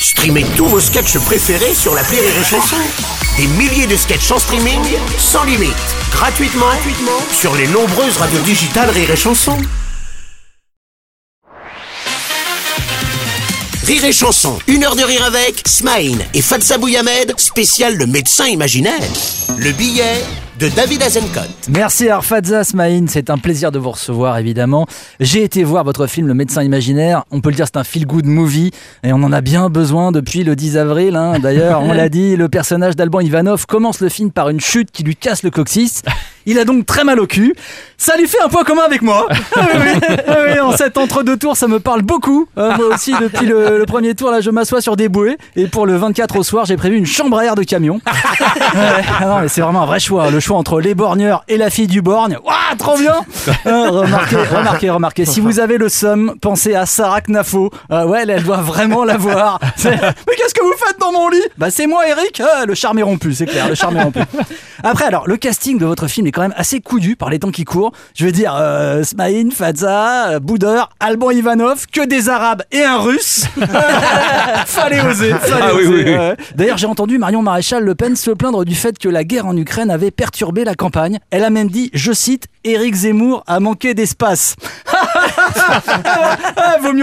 Streamez tous vos sketchs préférés sur la Rire et Chanson. Des milliers de sketchs en streaming, sans limite, gratuitement, gratuitement sur les nombreuses radios digitales Rire et Chanson. Rire et Chanson, une heure de rire avec Smaïn et Fatsa Bouyamed, spécial le médecin imaginaire. Le billet de David Azencott. Merci Arfadza Smaïn, c'est un plaisir de vous recevoir évidemment. J'ai été voir votre film Le médecin imaginaire, on peut le dire c'est un feel-good movie et on en a bien besoin depuis le 10 avril. hein. D'ailleurs, on l'a dit, le personnage d'Alban Ivanov commence le film par une chute qui lui casse le coccyx. Il a donc très mal au cul. Ça lui fait un point commun avec moi. Ah oui, oui. Ah oui, en cet entre-deux tours, ça me parle beaucoup. Euh, moi aussi, depuis le, le premier tour, là, je m'assois sur des bouées. Et pour le 24 au soir, j'ai prévu une chambre à air de camion. Ouais, ah non, mais c'est vraiment un vrai choix. Le choix entre les borgneurs et la fille du borgne. Waouh, trop bien Euh, Remarquez, remarquez, remarquez. Si vous avez le somme, pensez à Sarah Knafo. Euh, ouais, elle, elle doit vraiment l'avoir. Mais qu'est-ce que vous faites dans mon lit? Bah, c'est moi, Eric. Ah, le charme est rompu, c'est clair. Le charme est rompu. Après, alors, le casting de votre film est quand même assez coudu par les temps qui courent. Je veux dire, euh, Smaïn, Fadza, euh, Boudeur, Alban Ivanov, que des Arabes et un Russe. fallait oser. fallait Ah oser, oui, oui. ouais. D'ailleurs, j'ai entendu Marion Maréchal Le Pen se plaindre du fait que la guerre en Ukraine avait perturbé la campagne. Elle a même dit, je cite, Éric Zemmour a manqué d'espace.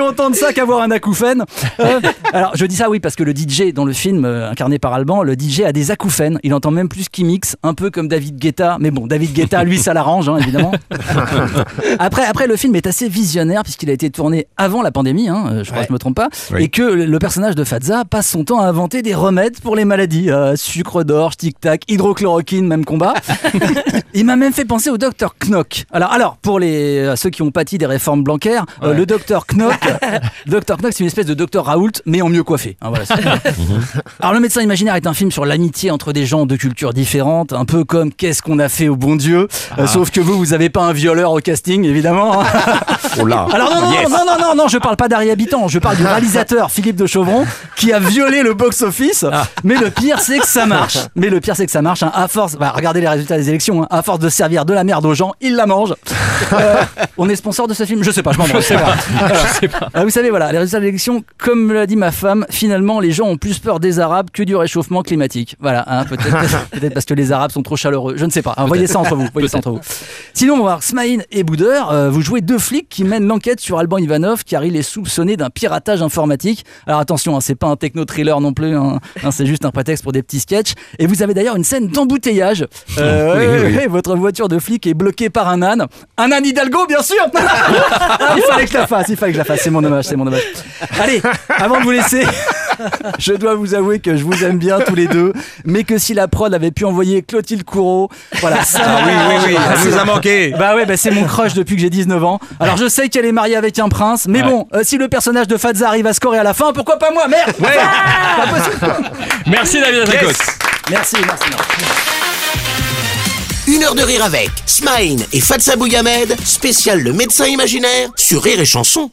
Entendre ça qu'avoir un acouphène. Euh, alors, je dis ça, oui, parce que le DJ dans le film, euh, incarné par Alban, le DJ a des acouphènes. Il entend même plus qu'il mixe, un peu comme David Guetta. Mais bon, David Guetta, lui, ça l'arrange, hein, évidemment. Après, après, le film est assez visionnaire, puisqu'il a été tourné avant la pandémie, hein, euh, je crois que je me trompe pas, Oui. et que le personnage de Fadza passe son temps à inventer des remèdes pour les maladies. Euh, sucre d'orge, tic-tac, hydrochloroquine, même combat. Il m'a même fait penser au docteur Knock. Alors, alors pour les, ceux qui ont pâti des réformes blancaires, euh, le docteur Knock, docteur Knock, c'est une espèce de docteur Raoult, mais en mieux coiffé. Hein, voilà, c'est- alors, Le médecin imaginaire est un film sur l'amitié entre des gens de cultures différentes, un peu comme Qu'est-ce qu'on a fait au bon Dieu Euh, Sauf que vous, vous avez pas un violeur au casting, évidemment. hein. Oh là Alors non, non, Yes. non, non, non, non, je parle pas d'Harry Habitant, je parle du réalisateur Philippe de Chauvron qui a violé le box-office. Mais le pire, c'est que ça marche. Mais le pire, c'est que ça marche. hein. À force, bah, regardez les résultats des élections, hein. à force de servir de la merde aux gens, ils la mangent. Euh, on est sponsor de ce film? Je sais pas, je m'en branle. Ah, vous savez, voilà, les résultats des élections, comme me l'a dit ma femme, finalement, les gens ont plus peur des Arabes que du réchauffement climatique. Voilà, hein, peut-être parce que les Arabes sont trop chaleureux. Je ne sais pas. hein. voyez ça entre vous. Voyez ça entre vous. Sinon, on va voir Smaïn et Boudeur. euh, vous jouez deux flics qui mènent l'enquête sur Alban Ivanov, car il est soupçonné d'un piratage informatique. Alors attention, hein, c'est pas un techno-thriller non plus. hein. Hein, c'est juste un prétexte pour des petits sketchs. Et vous avez d'ailleurs une scène d'embouteillage. Euh, Oui, oui, oui. votre voiture de flic est bloquée par un âne. Un âne Hidalgo, bien sûr Il fallait que je la fasse, il fallait que je la fasse. C'est mon hommage, c'est mon hommage. Allez, avant de vous laisser, je dois vous avouer que je vous aime bien tous les deux, mais que si la prod avait pu envoyer Clotilde Courreau, voilà, ça Ah oui, oui, oui, ça nous a manqué Bah ouais, bah c'est mon crush depuis que j'ai 19 ans. Alors je sais qu'elle est mariée avec un prince, mais Ouais. bon, euh, si le personnage de Fadza arrive à scorer à la fin, pourquoi pas moi? Merde Ouais Pas possible. Merci David. Yes Merci, merci. merci. Une heure de rire avec Smaïn et Fatsa Bouyamed, spécial le médecin imaginaire sur Rire et Chanson.